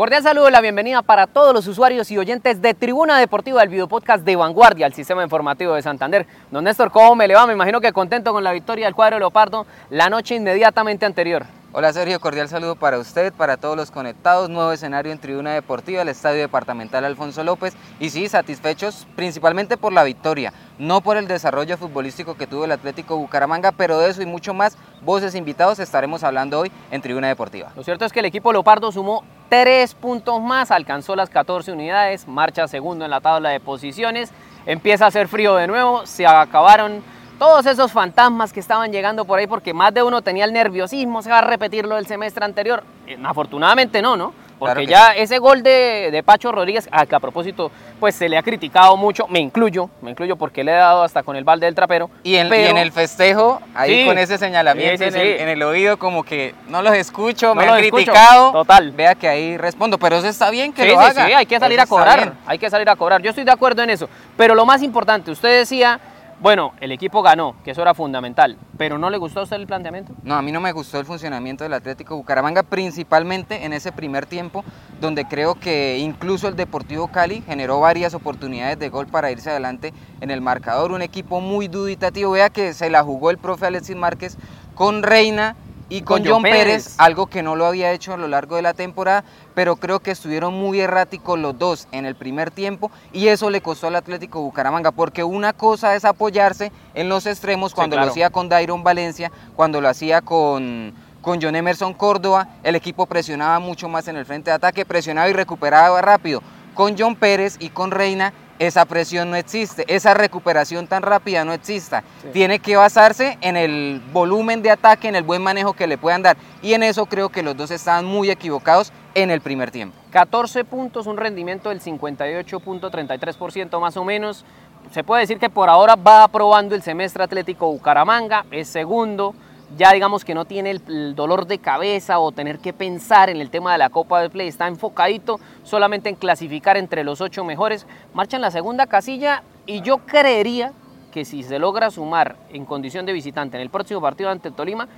Cordial saludo y la bienvenida para todos los usuarios y oyentes de Tribuna Deportiva del videopodcast de Vanguardia, el sistema informativo de Santander. Don Néstor, ¿cómo me le va? Me imagino que contento con la victoria del cuadro Leopardo la noche inmediatamente anterior. Hola Sergio, cordial saludo para usted, para todos los conectados, nuevo escenario en Tribuna Deportiva, el Estadio Departamental Alfonso López y sí, satisfechos principalmente por la victoria, no por el desarrollo futbolístico que tuvo el Atlético Bucaramanga, pero de eso y mucho más, voces invitados estaremos hablando hoy en Tribuna Deportiva. Lo cierto es que el equipo Leopardo sumó tres puntos más, alcanzó las 14 unidades, marcha segundo en la tabla de posiciones, empieza a hacer frío de nuevo, se acabaron todos esos fantasmas que estaban llegando por ahí, porque más de uno tenía el nerviosismo, se va a repetir lo del semestre anterior. Eh, afortunadamente no, ¿no? Porque ya ese gol de, Pacho Rodríguez, a que a propósito, pues se le ha criticado mucho, me incluyo, me incluyo porque le he dado hasta con el balde del trapero. Y en, el festejo, ahí con ese señalamiento en, el, oído, como que no los escucho, me han criticado. Total. Vea que ahí respondo, pero eso está bien que lo haga. Sí, hay que salir a cobrar, hay que salir a cobrar. Yo estoy de acuerdo en eso. Pero lo más importante, usted decía bueno, el equipo ganó, que eso era fundamental, pero ¿no le gustó a usted el planteamiento? No, a mí no me gustó el funcionamiento del Atlético Bucaramanga, principalmente en ese primer tiempo, donde creo que incluso el Deportivo Cali generó varias oportunidades de gol para irse adelante en el marcador. Un equipo muy duditativo, vea que se la jugó el profe Alexis Márquez con Reina y con, John Pérez. algo que no lo había hecho a lo largo de la temporada, pero creo que estuvieron muy erráticos los dos en el primer tiempo y eso le costó al Atlético Bucaramanga, porque una cosa es apoyarse en los extremos cuando lo hacía con Dairon Valencia, cuando lo hacía con, con John Emerson Córdoba, el equipo presionaba mucho más en el frente de ataque, presionaba y recuperaba rápido. Con John Pérez y con Reina esa presión no existe, esa recuperación tan rápida no exista. Tiene que basarse en el volumen de ataque, en el buen manejo que le puedan dar. Y en eso creo que los dos estaban muy equivocados en el primer tiempo. 14 puntos, un rendimiento del 58.33% más o menos. Se puede decir que por ahora va aprobando el semestre Atlético Bucaramanga, es segundo ya digamos que no tiene el, dolor de cabeza o tener que pensar en el tema de la Copa del Play, está enfocadito solamente en clasificar entre los ocho mejores, marcha en la segunda casilla y yo creería que si se logra sumar en condición de visitante en el próximo partido ante Tolima,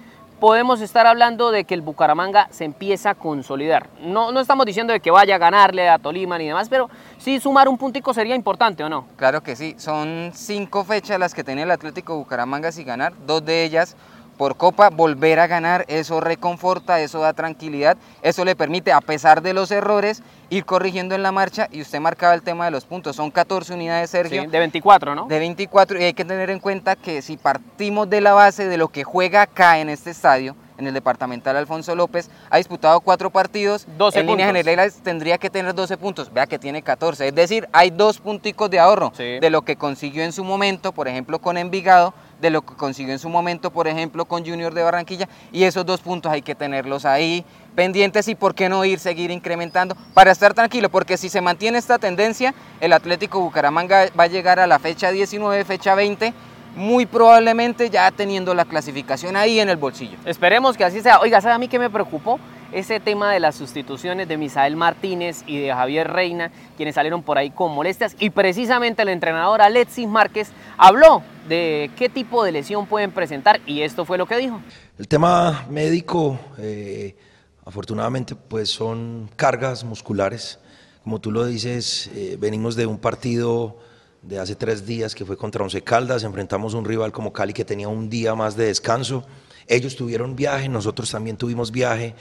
podemos estar hablando de que el Bucaramanga se empieza a consolidar. No, no estamos diciendo de que vaya a ganarle a Tolima ni demás, pero sí sumar un puntico sería importante, ¿o no? Claro que sí, son cinco fechas las que tiene el Atlético Bucaramanga sin ganar, dos de ellas por Copa, volver a ganar, eso reconforta, eso da tranquilidad, eso le permite, a pesar de los errores, ir corrigiendo en la marcha y usted marcaba el tema de los puntos, son 14 unidades, Sergio. de 24, ¿no? De 24 y hay que tener en cuenta que si partimos de la base de lo que juega acá en este estadio, en el departamental Alfonso López, ha disputado cuatro partidos, 12 en líneas generales tendría que tener 12 puntos, vea que tiene 14, es decir, hay dos punticos de ahorro de lo que consiguió en su momento, por ejemplo con Envigado, de lo que consiguió en su momento, por ejemplo, con Junior de Barranquilla, y esos dos puntos hay que tenerlos ahí pendientes y por qué no ir, seguir incrementando para estar tranquilo, porque si se mantiene esta tendencia, el Atlético Bucaramanga va a llegar a la fecha 19, fecha 20, muy probablemente ya teniendo la clasificación ahí en el bolsillo. Esperemos que así sea. Oiga, ¿sabe a mí qué me preocupó? ese tema de las sustituciones de Misael Martínez y de Javier Reina, quienes salieron por ahí con molestias, y precisamente el entrenador Alexis Márquez habló de qué tipo de lesión pueden presentar y esto fue lo que dijo. El tema médico, eh, afortunadamente, pues son cargas musculares. Como tú lo dices, eh, venimos de un partido de hace tres días que fue contra Once Caldas, enfrentamos un rival como Cali que tenía un día más de descanso. Ellos tuvieron viaje, nosotros también tuvimos viaje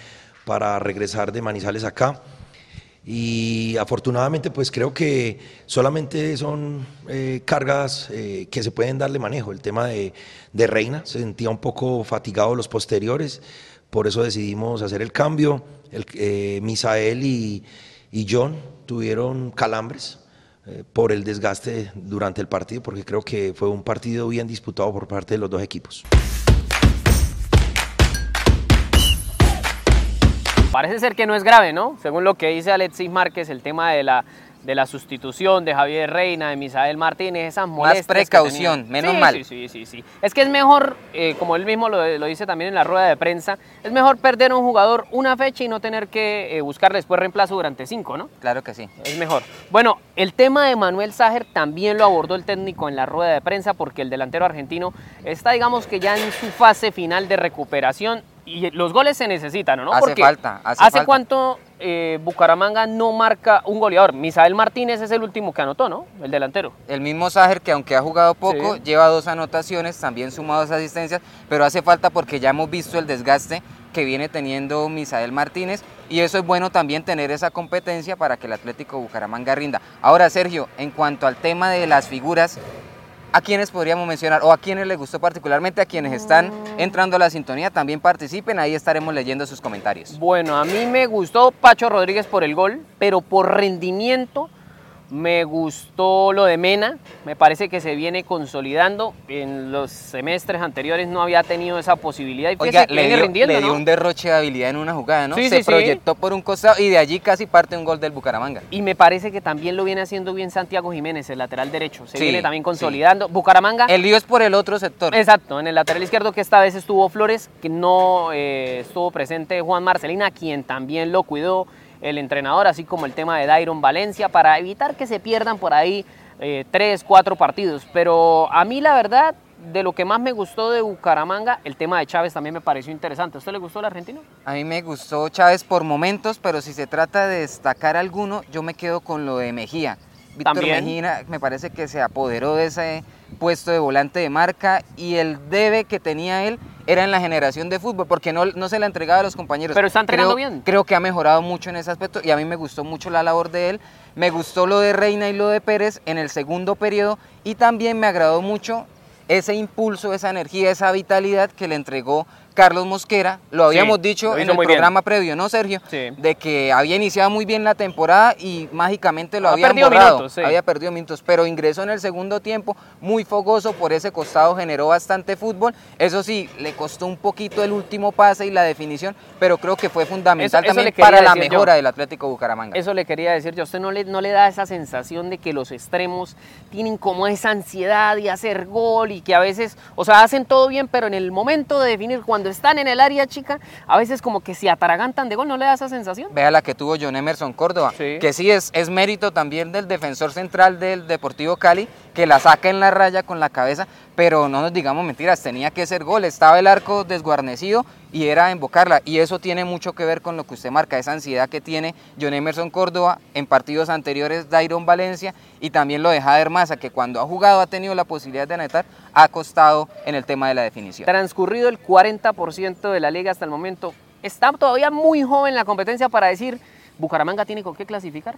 para regresar de Manizales acá. Y afortunadamente pues creo que solamente son eh, cargas eh, que se pueden darle manejo. El tema de, Reina, se sentía un poco fatigado los posteriores, por eso decidimos hacer el cambio. El, eh, Misael y, y, John tuvieron calambres por el desgaste durante el partido, porque creo que fue un partido bien disputado por parte de los dos equipos. Parece ser que no es grave, ¿no? Según lo que dice Alexis Márquez, el tema de la, de la sustitución de Javier Reina, de Misael Martínez, esas molestias. Más precaución, menos mal. Sí, sí, sí, sí. Es que es mejor, eh, como él mismo lo, dice también en la rueda de prensa, es mejor perder a un jugador una fecha y no tener que eh, buscar después reemplazo durante cinco, ¿no? Claro que sí. Es mejor. Bueno, el tema de Manuel Ságer también lo abordó el técnico en la rueda de prensa porque el delantero argentino está, digamos que ya en su fase final de recuperación y los goles se necesitan, ¿no? Hace falta. Hace, cuánto eh, Bucaramanga no marca un goleador. Misael Martínez es el último que anotó, ¿no? El delantero. El mismo Ságer, que aunque ha jugado poco, lleva dos anotaciones, también sumado dos asistencias, pero hace falta porque ya hemos visto el desgaste que viene teniendo Misael Martínez y eso es bueno también tener esa competencia para que el Atlético Bucaramanga rinda. Ahora, Sergio, en cuanto al tema de las figuras, ¿A quiénes podríamos mencionar o a quienes les gustó particularmente? A quienes están entrando a la sintonía también participen, ahí estaremos leyendo sus comentarios. Bueno, a mí me gustó Pacho Rodríguez por el gol, pero por rendimiento me gustó lo de Mena, me parece que se viene consolidando. En los semestres anteriores no había tenido esa posibilidad. Y Oiga, le dio, un derroche de habilidad en una jugada, ¿no? se proyectó por un costado y de allí casi parte un gol del Bucaramanga. Y me parece que también lo viene haciendo bien Santiago Jiménez, el lateral derecho. Se viene también consolidando. Bucaramanga. El lío es por el otro sector. Exacto, en el lateral izquierdo que esta vez estuvo Flores, que no eh, estuvo presente Juan Marcelina, quien también lo cuidó el entrenador, así como el tema de Dairon Valencia, para evitar que se pierdan por ahí eh, tres, cuatro partidos. Pero a mí la verdad, de lo que más me gustó de Bucaramanga, el tema de Chávez también me pareció interesante. ¿A usted le gustó el argentino? A mí me gustó Chávez por momentos, pero si se trata de destacar alguno, yo me quedo con lo de Mejía. Víctor Mejía me parece que se apoderó de ese puesto de volante de marca y el debe que tenía él era en la generación de fútbol, porque no, no se la entregaba a los compañeros. Pero está entrenando bien. Creo que ha mejorado mucho en ese aspecto y a mí me gustó mucho la labor de él. Me gustó lo de Reina y lo de Pérez en el segundo periodo y también me agradó mucho ese impulso, esa energía, esa vitalidad que le entregó Carlos Mosquera, lo habíamos dicho en el programa previo, ¿no, Sergio? De que había iniciado muy bien la temporada y mágicamente lo había habían borrado. Había perdido minutos, pero ingresó en el segundo tiempo muy fogoso por ese costado, generó bastante fútbol. Eso sí, le costó un poquito el último pase y la definición, pero creo que fue fundamental también para la mejora del Atlético Bucaramanga. Eso le quería decir yo. ¿A usted no le, no le da esa sensación de que los extremos tienen como esa ansiedad de hacer gol y que a veces, o sea, hacen todo bien, pero en el momento de definir cuando están en el área chica, a veces como que se ataragantan de gol, ¿no le da esa sensación? Vea la que tuvo John Emerson Córdoba, que sí es, es mérito también del defensor central del Deportivo Cali, que la saca en la raya con la cabeza, pero no nos digamos mentiras, tenía que ser gol, estaba el arco desguarnecido y era invocarla, y eso tiene mucho que ver con lo que usted marca, esa ansiedad que tiene John Emerson Córdoba en partidos anteriores, Dairon Valencia y también lo de Jader que cuando ha jugado ha tenido la posibilidad de anotar, ha costado en el tema de la definición. Transcurrido el 40% de la liga hasta el momento, está todavía muy joven la competencia para decir, Bucaramanga tiene con qué clasificar.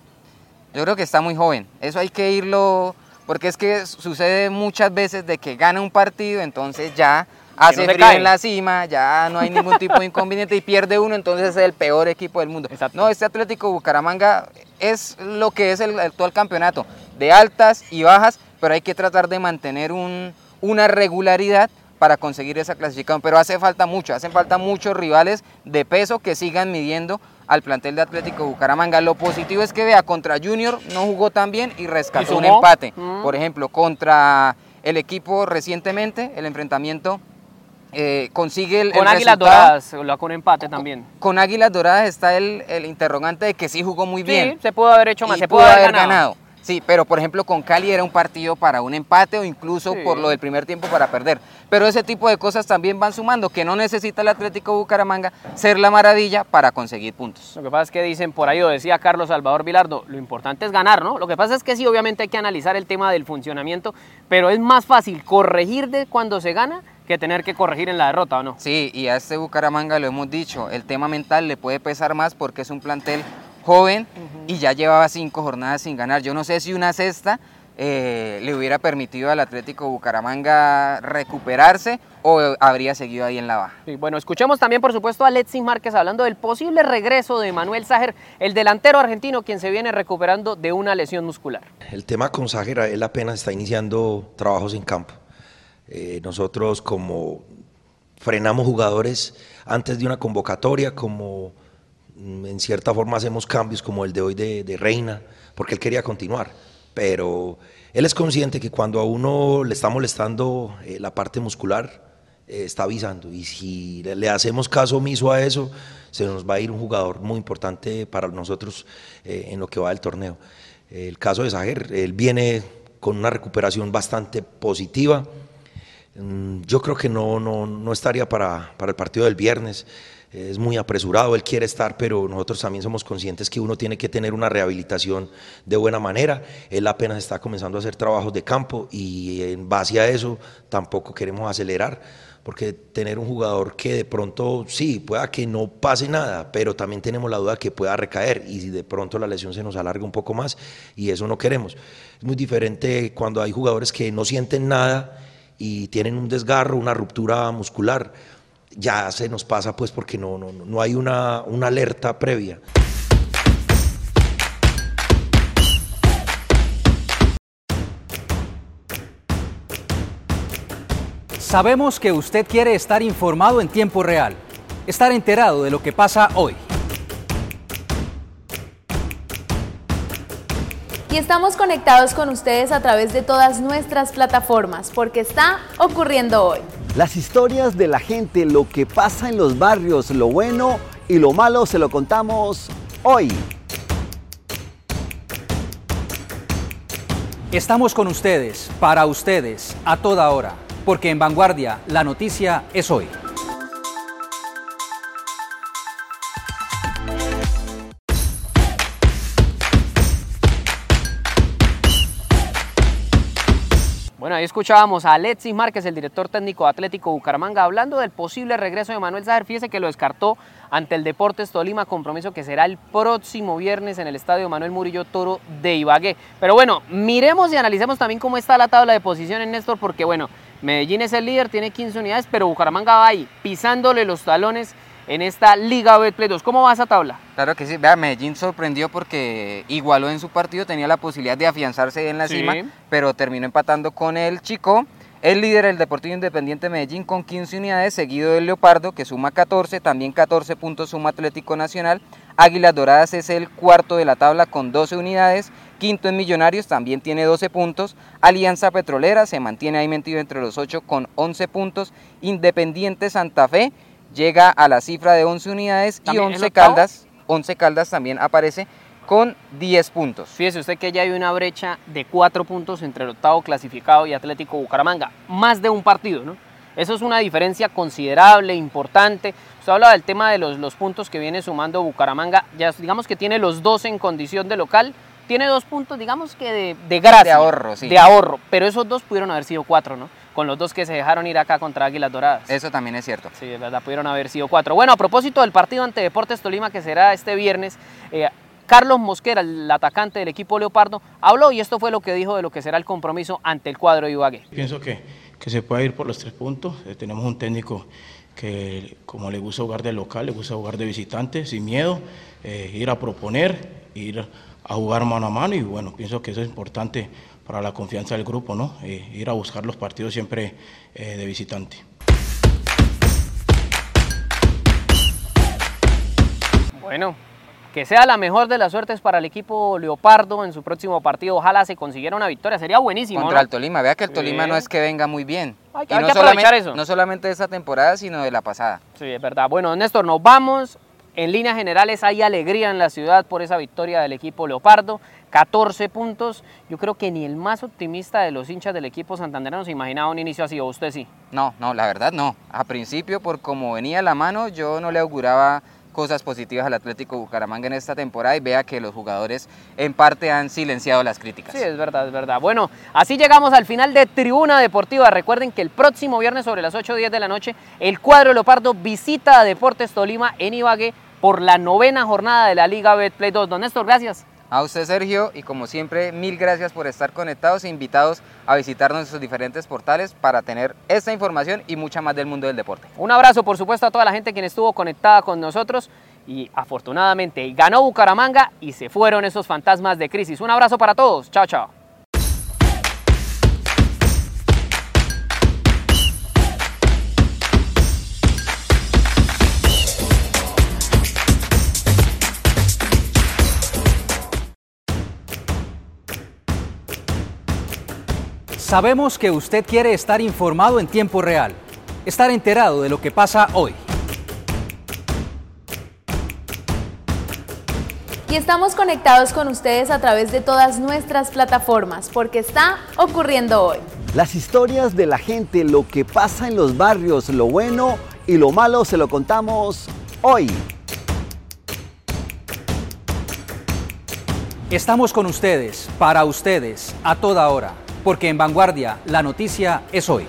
Yo creo que está muy joven, eso hay que irlo porque es que sucede muchas veces de que gana un partido, entonces ya hace frío en la cima, ya no hay ningún tipo de inconveniente y pierde uno, entonces es el peor equipo del mundo. No, este Atlético Bucaramanga es lo que es el actual campeonato, de altas y bajas, pero hay que tratar de mantener un, una regularidad para conseguir esa clasificación, pero hace falta mucho, hacen falta muchos rivales de peso que sigan midiendo al plantel de Atlético Bucaramanga. Lo positivo es que vea, contra Junior no jugó tan bien y rescató un empate. Mm. Por ejemplo, contra el equipo recientemente, el enfrentamiento eh, consigue el, con Águilas Doradas lo con empate también con Águilas Doradas está el, interrogante de que sí jugó muy bien sí, se pudo haber hecho más se pudo haber ganado. Sí, pero por ejemplo con Cali era un partido para un empate o incluso por lo del primer tiempo para perder. Pero ese tipo de cosas también van sumando, que no necesita el Atlético Bucaramanga ser la maravilla para conseguir puntos. Lo que pasa es que dicen por ahí, lo decía Carlos Salvador Vilardo, lo importante es ganar, ¿no? Lo que pasa es que sí, obviamente hay que analizar el tema del funcionamiento, pero es más fácil corregir de cuando se gana que tener que corregir en la derrota, ¿o no? Sí, y a este Bucaramanga lo hemos dicho, el tema mental le puede pesar más porque es un plantel joven y ya llevaba cinco jornadas sin ganar. Yo no sé si una sexta eh, le hubiera permitido al Atlético Bucaramanga recuperarse o habría seguido ahí en la baja. bueno, escuchemos también por supuesto a Alexis Márquez hablando del posible regreso de Manuel Ságer, el delantero argentino quien se viene recuperando de una lesión muscular. El tema con Ságer, él apenas está iniciando trabajos en campo. Eh, nosotros como frenamos jugadores antes de una convocatoria, como Mm, en cierta forma hacemos cambios como el de hoy de, Reina, porque él quería continuar, pero él es consciente que cuando a uno le está molestando eh, la parte muscular, eh, está avisando, y si le, hacemos caso omiso a eso, se nos va a ir un jugador muy importante para nosotros eh, en lo que va del torneo. El caso de Sager, él viene con una recuperación bastante positiva. Mm, yo creo que no, no, no estaría para, para el partido del viernes. es muy apresurado, él quiere estar, pero nosotros también somos conscientes que uno tiene que tener una rehabilitación de buena manera. Él apenas está comenzando a hacer trabajos de campo y en base a eso tampoco queremos acelerar, porque tener un jugador que de pronto sí, pueda que no pase nada, pero también tenemos la duda que pueda recaer y de pronto la lesión se nos alarga un poco más y eso no queremos. Es muy diferente cuando hay jugadores que no sienten nada y tienen un desgarro, una ruptura muscular ya se nos pasa pues porque no, no, no hay una, una alerta previa. Sabemos que usted quiere estar informado en tiempo real, estar enterado de lo que pasa hoy. Y estamos conectados con ustedes a través de todas nuestras plataformas, porque está ocurriendo hoy. Las historias de la gente, lo que pasa en los barrios, lo bueno y lo malo, se lo contamos hoy. Estamos con ustedes, para ustedes, a toda hora, porque en Vanguardia la noticia es hoy. Escuchábamos a Alexis Márquez, el director técnico de Atlético Bucaramanga, hablando del posible regreso de Manuel Zaher. Fíjese que lo descartó ante el Deportes Tolima, compromiso que será el próximo viernes en el estadio Manuel Murillo Toro de Ibagué. Pero bueno, miremos y analicemos también cómo está la tabla de posiciones, Néstor, porque bueno, Medellín es el líder, tiene 15 unidades, pero Bucaramanga va ahí pisándole los talones en esta Liga Betplay 2. ¿Cómo va esa tabla? Claro que sí, vea, Medellín sorprendió porque igualó en su partido, tenía la posibilidad de afianzarse en la cima, pero terminó empatando con el Chico. El líder, el Deportivo Independiente Medellín, con 15 unidades, seguido del Leopardo, que suma 14, también 14 puntos suma Atlético Nacional. Águilas Doradas es el cuarto de la tabla con 12 unidades. Quinto en Millonarios, también tiene 12 puntos. Alianza Petrolera se mantiene ahí metido entre los 8 con 11 puntos. Independiente Santa Fe llega a la cifra de 11 unidades y 11 Caldas, 11 Caldas también aparece con 10 puntos. Fíjese usted que ya hay una brecha de 4 puntos entre el octavo clasificado y Atlético Bucaramanga, más de un partido, ¿no? Eso es una diferencia considerable, importante. Usted hablaba del tema de los, los puntos que viene sumando Bucaramanga, ya digamos que tiene los dos en condición de local, tiene dos puntos, digamos que de, de gracia. De ahorro, sí. De ahorro, pero esos dos pudieron haber sido cuatro, ¿no? Con los dos que se dejaron ir acá contra Águilas Doradas. Eso también es cierto. Sí, es verdad, pudieron haber sido cuatro. Bueno, a propósito del partido ante Deportes Tolima que será este viernes, eh, Carlos Mosquera, el atacante del equipo Leopardo, habló y esto fue lo que dijo de lo que será el compromiso ante el cuadro de Ibagué. Pienso que, que se puede ir por los tres puntos. Eh, tenemos un técnico que, como le gusta jugar de local, le gusta jugar de visitante, sin miedo, eh, ir a proponer, ir a jugar mano a mano y bueno, pienso que eso es importante para la confianza del grupo, ¿no? Eh, ir a buscar los partidos siempre eh, de visitante. Bueno, que sea la mejor de las suertes para el equipo Leopardo en su próximo partido. Ojalá se consiguiera una victoria, sería buenísimo. Contra ¿no? el Tolima, vea que el Tolima Sí. no es que venga muy bien. Hay que- Y hay no que aprovechar solamente- eso. No solamente de esta temporada, sino de la pasada. Sí, es verdad. Bueno, Néstor, nos vamos. En líneas generales hay alegría en la ciudad por esa victoria del equipo Leopardo. 14 puntos. Yo creo que ni el más optimista de los hinchas del equipo santanderano se imaginaba un inicio así, o usted sí. No, no, la verdad no. A principio, por como venía la mano, yo no le auguraba cosas positivas al Atlético Bucaramanga en esta temporada y vea que los jugadores en parte han silenciado las críticas. Sí, es verdad, es verdad. Bueno, así llegamos al final de Tribuna Deportiva. Recuerden que el próximo viernes sobre las 8 o 10 de la noche, el cuadro Leopardo visita a Deportes Tolima en Ibagué por la novena jornada de la Liga Betplay 2. Don Néstor, gracias. A usted, Sergio, y como siempre, mil gracias por estar conectados e invitados a visitar nuestros diferentes portales para tener esta información y mucha más del mundo del deporte. Un abrazo, por supuesto, a toda la gente quien estuvo conectada con nosotros. Y afortunadamente ganó Bucaramanga y se fueron esos fantasmas de crisis. Un abrazo para todos. Chao, chao. Sabemos que usted quiere estar informado en tiempo real, estar enterado de lo que pasa hoy. Y estamos conectados con ustedes a través de todas nuestras plataformas, porque está ocurriendo hoy. Las historias de la gente, lo que pasa en los barrios, lo bueno y lo malo, se lo contamos hoy. Estamos con ustedes, para ustedes, a toda hora, porque en Vanguardia la noticia es hoy.